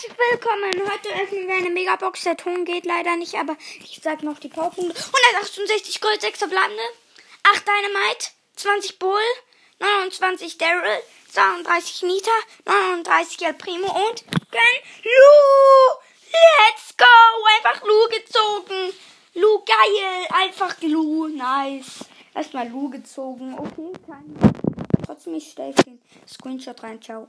herzlich willkommen. Heute öffnen wir eine Megabox. Der Ton geht leider nicht, aber ich sag noch die Powerpunkte. 168 Gold, 6 verbleibende, 8 Dynamite, 20 Bull, 29 Daryl, 32 Nita, 39 El Primo und Gwen Lu. Let's go! Einfach Lu gezogen. Lu geil. Einfach Lu. Nice. Erstmal Lu gezogen. Okay, kann. Trotzdem, ich stelle den Screenshot rein. Ciao.